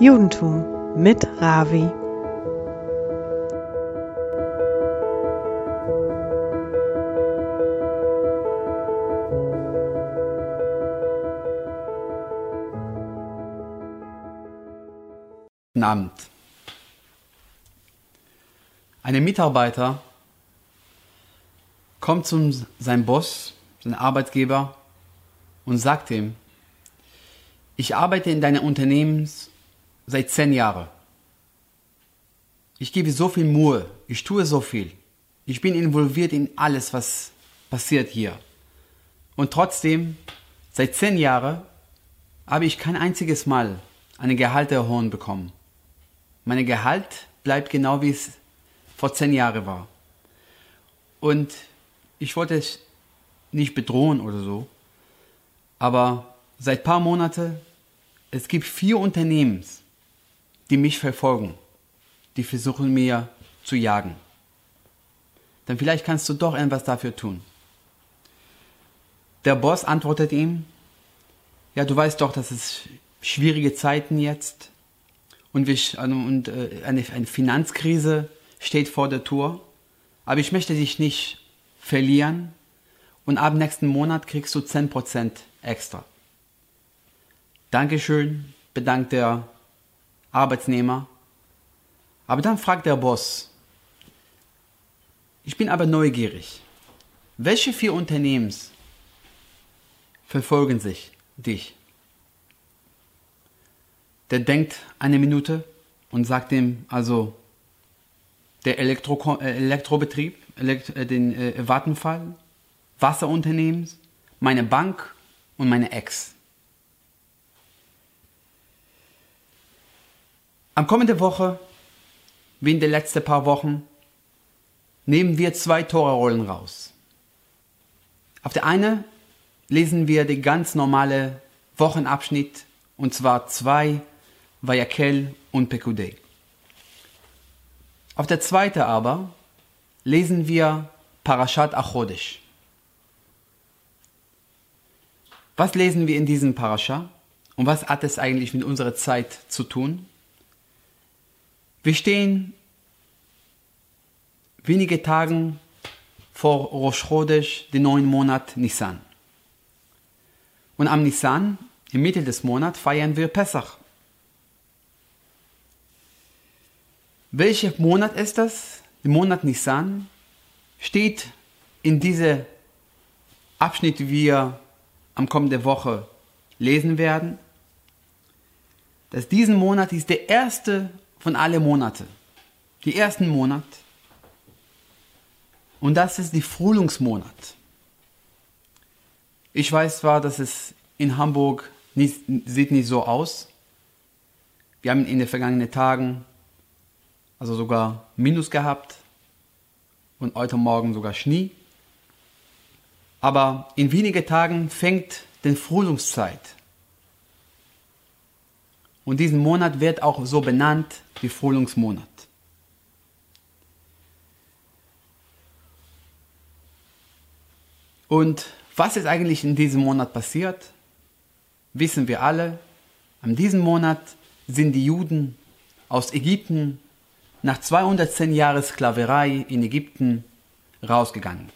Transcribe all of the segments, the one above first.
Judentum mit Ravi. Guten. Ein Mitarbeiter kommt zu seinem Boss, seinem Arbeitgeber und sagt ihm, ich arbeite in deinem Unternehmen seit zehn Jahren. Ich gebe so viel Mühe, ich tue so viel. Ich bin involviert in alles, was passiert hier. Und trotzdem, seit zehn Jahren habe ich kein einziges Mal eine Gehaltserhöhung bekommen. Mein Gehalt bleibt genau wie es vor zehn Jahren war. Und ich wollte es nicht bedrohen oder so, aber seit paar Monaten, es gibt vier Unternehmen, die mich verfolgen, die versuchen mir zu jagen. Dann vielleicht kannst du doch etwas dafür tun. Der Boss antwortet ihm, ja, du weißt doch, dass es schwierige Zeiten jetzt und, wir, also, und äh, eine, eine Finanzkrise steht vor der Tour. Aber ich möchte dich nicht verlieren und ab nächsten Monat kriegst du 10% extra. Dankeschön, bedankt der Arbeitsnehmer. Aber dann fragt der Boss, ich bin aber neugierig, welche vier Unternehmens verfolgen sich dich? der denkt eine Minute und sagt ihm also der Elektro äh, Elektrobetrieb, Elekt äh, den äh, Vattenfall, Wasserunternehmens, meine Bank und meine Ex. Am kommenden Woche, wie in den letzten paar Wochen, nehmen wir zwei Torerollen raus. Auf der einen lesen wir den ganz normale Wochenabschnitt und zwar zwei Vayakel und Pekudei. Auf der zweiten aber lesen wir Parashat Achodesh. Was lesen wir in diesem Parascha und was hat es eigentlich mit unserer Zeit zu tun? Wir stehen wenige Tage vor Rosh Chodesh, den neuen Monat Nisan. Und am Nisan, im Mitte des Monats, feiern wir Pesach. Welcher Monat ist das? Der Monat Nisan steht in diesem Abschnitt, wie wir am kommenden Woche lesen werden, dass diesen Monat ist der erste von allen Monaten. Die ersten Monat. Und das ist die Frühlingsmonat. Ich weiß zwar, dass es in Hamburg nicht, sieht nicht so aus. Wir haben in den vergangenen Tagen also sogar Minus gehabt und heute Morgen sogar Schnee. Aber in wenigen Tagen fängt die Frühlingszeit. Und diesen Monat wird auch so benannt wie Frühlingsmonat. Und was ist eigentlich in diesem Monat passiert? Wissen wir alle. An diesem Monat sind die Juden aus Ägypten nach 210 Jahren Sklaverei in Ägypten rausgegangen.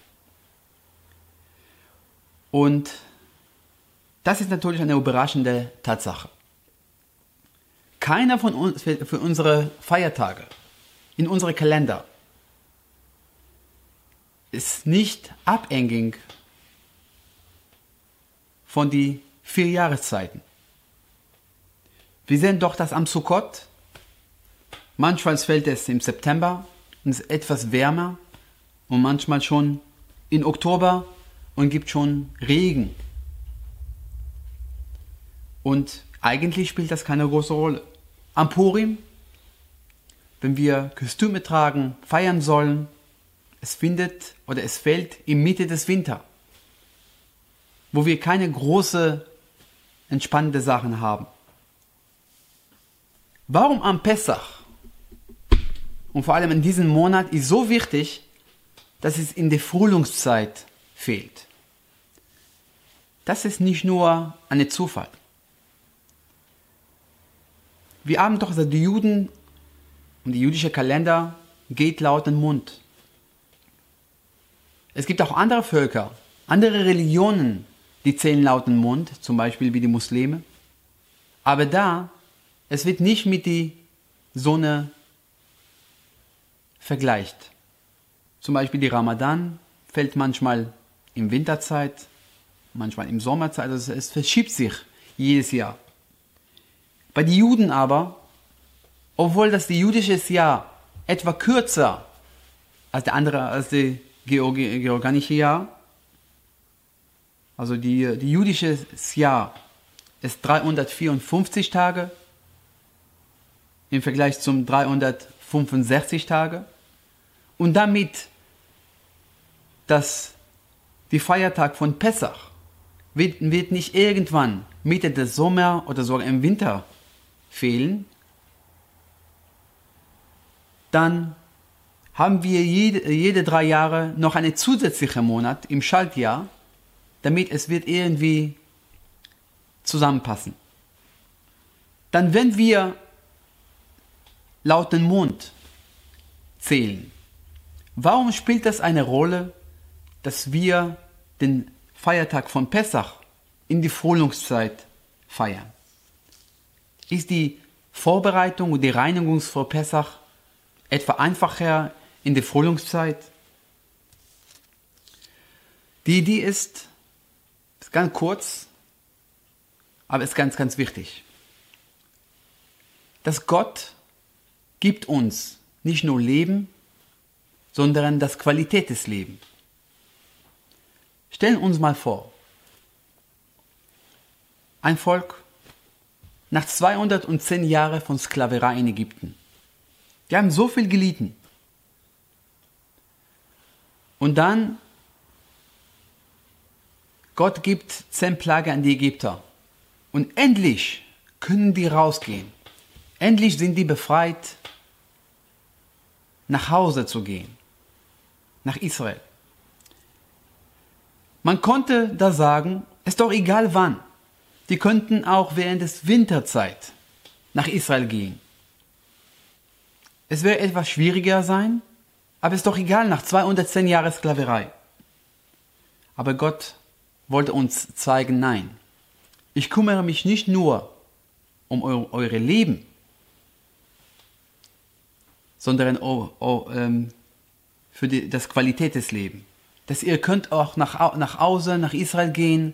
Und das ist natürlich eine überraschende Tatsache. Keiner von uns für, unsere Feiertage in unsere Kalender ist nicht abhängig von die vier Jahreszeiten. Wir sehen doch, dass am Sukkot Manchmal fällt es im September und ist etwas wärmer und manchmal schon im Oktober und gibt schon Regen. Und eigentlich spielt das keine große Rolle. Am Purim, wenn wir Kostüme tragen, feiern sollen, es findet oder es fällt in Mitte des Winters, wo wir keine große entspannende Sachen haben. Warum am Pessach und vor allem in diesem Monat ist so wichtig, dass es in der Frühlingszeit fehlt. Das ist nicht nur ein Zufall. Wir haben doch gesagt, die Juden und die jüdische Kalender geht laut den Mund. Es gibt auch andere Völker, andere Religionen, die zählen laut den Mund, zum Beispiel wie die Muslime. Aber da, es wird nicht mit die Sonne vergleicht. Zum Beispiel die Ramadan fällt manchmal im Winterzeit, manchmal im Sommerzeit, also es verschiebt sich jedes Jahr. Bei den Juden aber, obwohl das die jüdische Jahr etwa kürzer als der andere, als die georganische Jahr, also die, die jüdische Jahr ist 354 Tage im Vergleich zum 365 Tage. Und damit dass die Feiertag von Pessach wird, wird nicht irgendwann Mitte des Sommer oder sogar im Winter fehlen, dann haben wir jede, jede drei Jahre noch einen zusätzlichen Monat im Schaltjahr, damit es wird irgendwie zusammenpassen. Dann, wenn wir laut dem Mond zählen, warum spielt das eine Rolle, dass wir den Feiertag von Pessach in die Frühlingszeit feiern? Ist die Vorbereitung und die Reinigung vor Pessach etwa einfacher in der Frühlingszeit? Die Idee ist, ist ganz kurz, aber ist ganz, ganz wichtig. Dass Gott gibt uns nicht nur Leben, sondern das Qualität des Lebens. Stellen uns mal vor, ein Volk nach 210 Jahren von Sklaverei in Ägypten. Die haben so viel gelitten. Und dann, Gott gibt zehn Plagen an die Ägypter. Und endlich können die rausgehen. Endlich sind die befreit, nach Hause zu gehen. Nach Israel. Man konnte da sagen, ist doch egal wann. Die könnten auch während des Winterzeit nach Israel gehen. Es wäre etwas schwieriger sein, aber ist doch egal nach 210 Jahren Sklaverei. Aber Gott wollte uns zeigen, nein, ich kümmere mich nicht nur um eu eure Leben, sondern ähm, für die, das Qualität des Lebens. Dass ihr könnt auch nach, nach Hause, nach Israel gehen,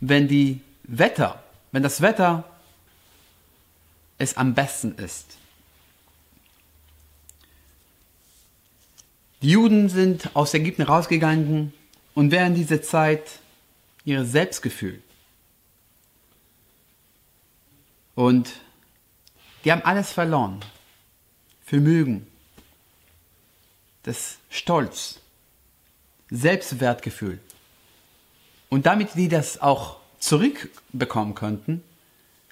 wenn die Wetter, wenn das Wetter es am besten ist. Die Juden sind aus Ägypten rausgegangen und während dieser Zeit ihr Selbstgefühl und die haben alles verloren. Vermögen, das Stolz, Selbstwertgefühl. Und damit die das auch zurückbekommen könnten,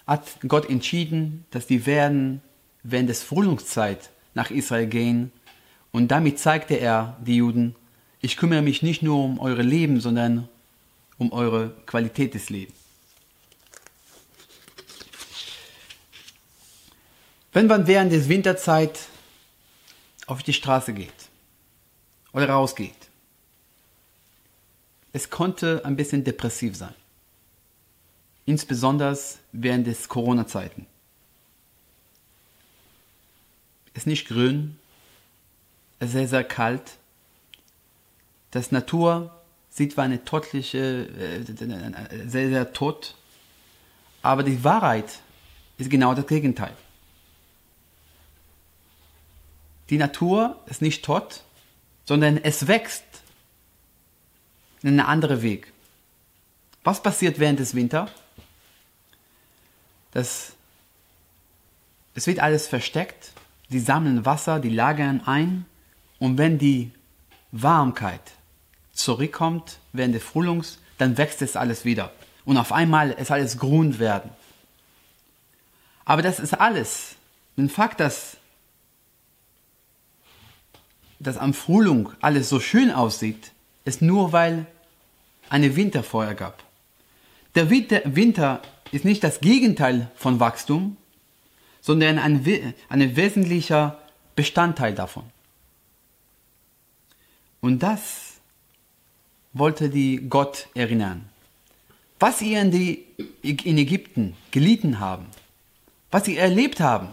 hat Gott entschieden, dass die werden während des Frühlingszeit nach Israel gehen. Und damit zeigte er die Juden, ich kümmere mich nicht nur um eure Leben, sondern um eure Qualität des Lebens. Wenn man während der Winterzeit auf die Straße geht oder rausgeht, es konnte ein bisschen depressiv sein insbesondere während des Corona-Zeiten. Es ist nicht grün, es ist sehr, sehr kalt. Das Natur sieht wie eine totliche, äh, sehr, sehr tot. Aber die Wahrheit ist genau das Gegenteil. Die Natur ist nicht tot, sondern es wächst in einen anderen Weg. Was passiert während des Winters? Das, es wird alles versteckt, die sammeln Wasser, die lagern ein und wenn die Warmkeit zurückkommt während des Frühlings, dann wächst es alles wieder. Und auf einmal ist alles grün werden. Aber das ist alles. Ein Fakt, dass, dass am Frühling alles so schön aussieht, ist nur, weil eine Winterfeuer gab. Der Winter, ist nicht das Gegenteil von Wachstum, sondern ein, ein wesentlicher Bestandteil davon. Und das wollte die Gott erinnern. Was ihr in, die, in Ägypten gelitten haben, was sie erlebt haben,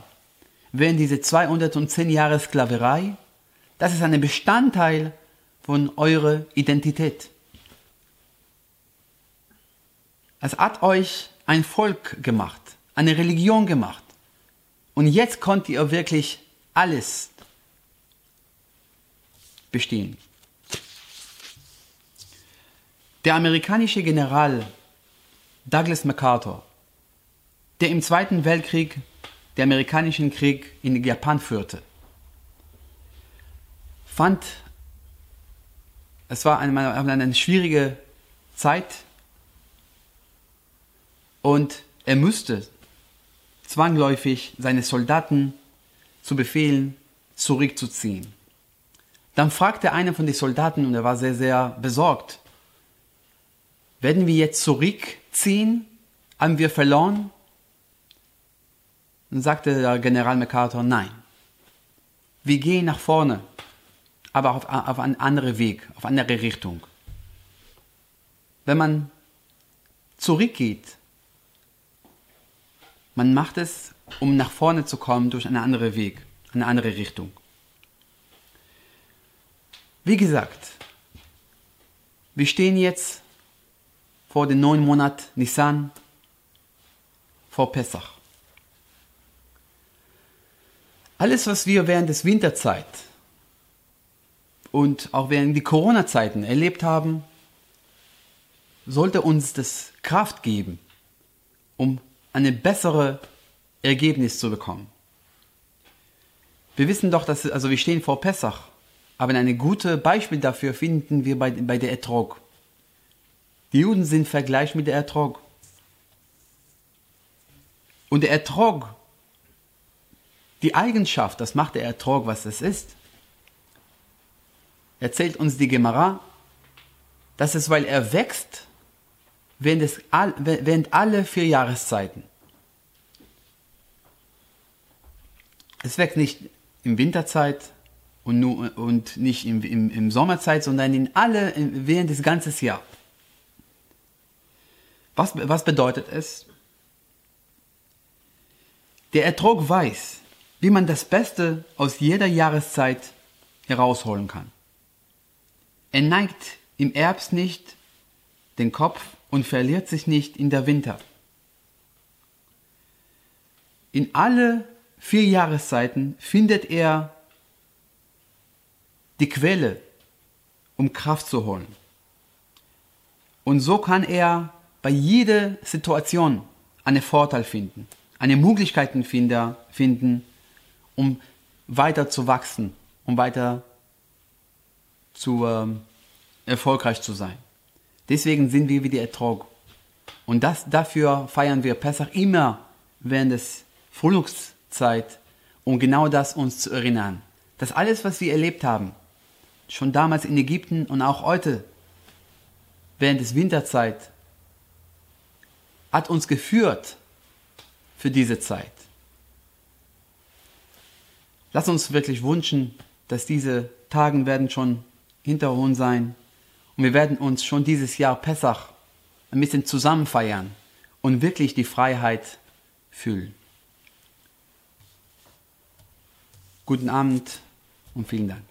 während diese 210 Jahre Sklaverei, das ist ein Bestandteil von eurer Identität. Es hat euch ein Volk gemacht, eine Religion gemacht. Und jetzt könnt ihr wirklich alles bestehen. Der amerikanische General Douglas MacArthur, der im Zweiten Weltkrieg den amerikanischen Krieg in Japan führte, fand, es war eine, eine schwierige Zeit und er musste zwangläufig seine Soldaten zu befehlen, zurückzuziehen. Dann fragte einer von den Soldaten, und er war sehr, sehr besorgt, werden wir jetzt zurückziehen? Haben wir verloren? Dann sagte der General MacArthur, nein. Wir gehen nach vorne, aber auf, auf einen anderen Weg, auf eine andere Richtung. Wenn man zurückgeht, man macht es, um nach vorne zu kommen durch einen anderen Weg, eine andere Richtung. Wie gesagt, wir stehen jetzt vor dem neuen Monat Nissan, vor Pessach. Alles, was wir während des Winterzeit und auch während die Corona-Zeiten erlebt haben, sollte uns das Kraft geben, um ein besseres Ergebnis zu bekommen. Wir wissen doch, dass also wir stehen vor Pessach, aber ein gutes Beispiel dafür finden wir bei, bei der Ertrog. Die Juden sind Vergleich mit der Ertrog. Und der Ertrog, die Eigenschaft, das macht der Ertrog, was es ist, erzählt uns die Gemara, dass es, weil er wächst, während, es, während alle vier Jahreszeiten. Es wächst nicht im Winterzeit und, nur, und nicht im, im, im Sommerzeit, sondern in alle, während des ganzen Jahres. Was, was bedeutet es? Der Ertrog weiß, wie man das Beste aus jeder Jahreszeit herausholen kann. Er neigt im Herbst nicht den Kopf und verliert sich nicht in der Winter. In alle vier Jahreszeiten findet er die Quelle, um Kraft zu holen. Und so kann er bei jeder Situation einen Vorteil finden, eine Möglichkeit finden, um weiter zu wachsen, um weiter zu ähm, erfolgreich zu sein. Deswegen sind wir wie die Ertrog. Und das, dafür feiern wir Pessach immer während des Frühlingszeit, um genau das uns zu erinnern. Dass alles, was wir erlebt haben, schon damals in Ägypten und auch heute während des Winterzeit, hat uns geführt für diese Zeit. Lass uns wirklich wünschen, dass diese Tagen werden schon hinter uns sein und wir werden uns schon dieses Jahr Pessach ein bisschen zusammen feiern und wirklich die Freiheit fühlen. Guten Abend und vielen Dank.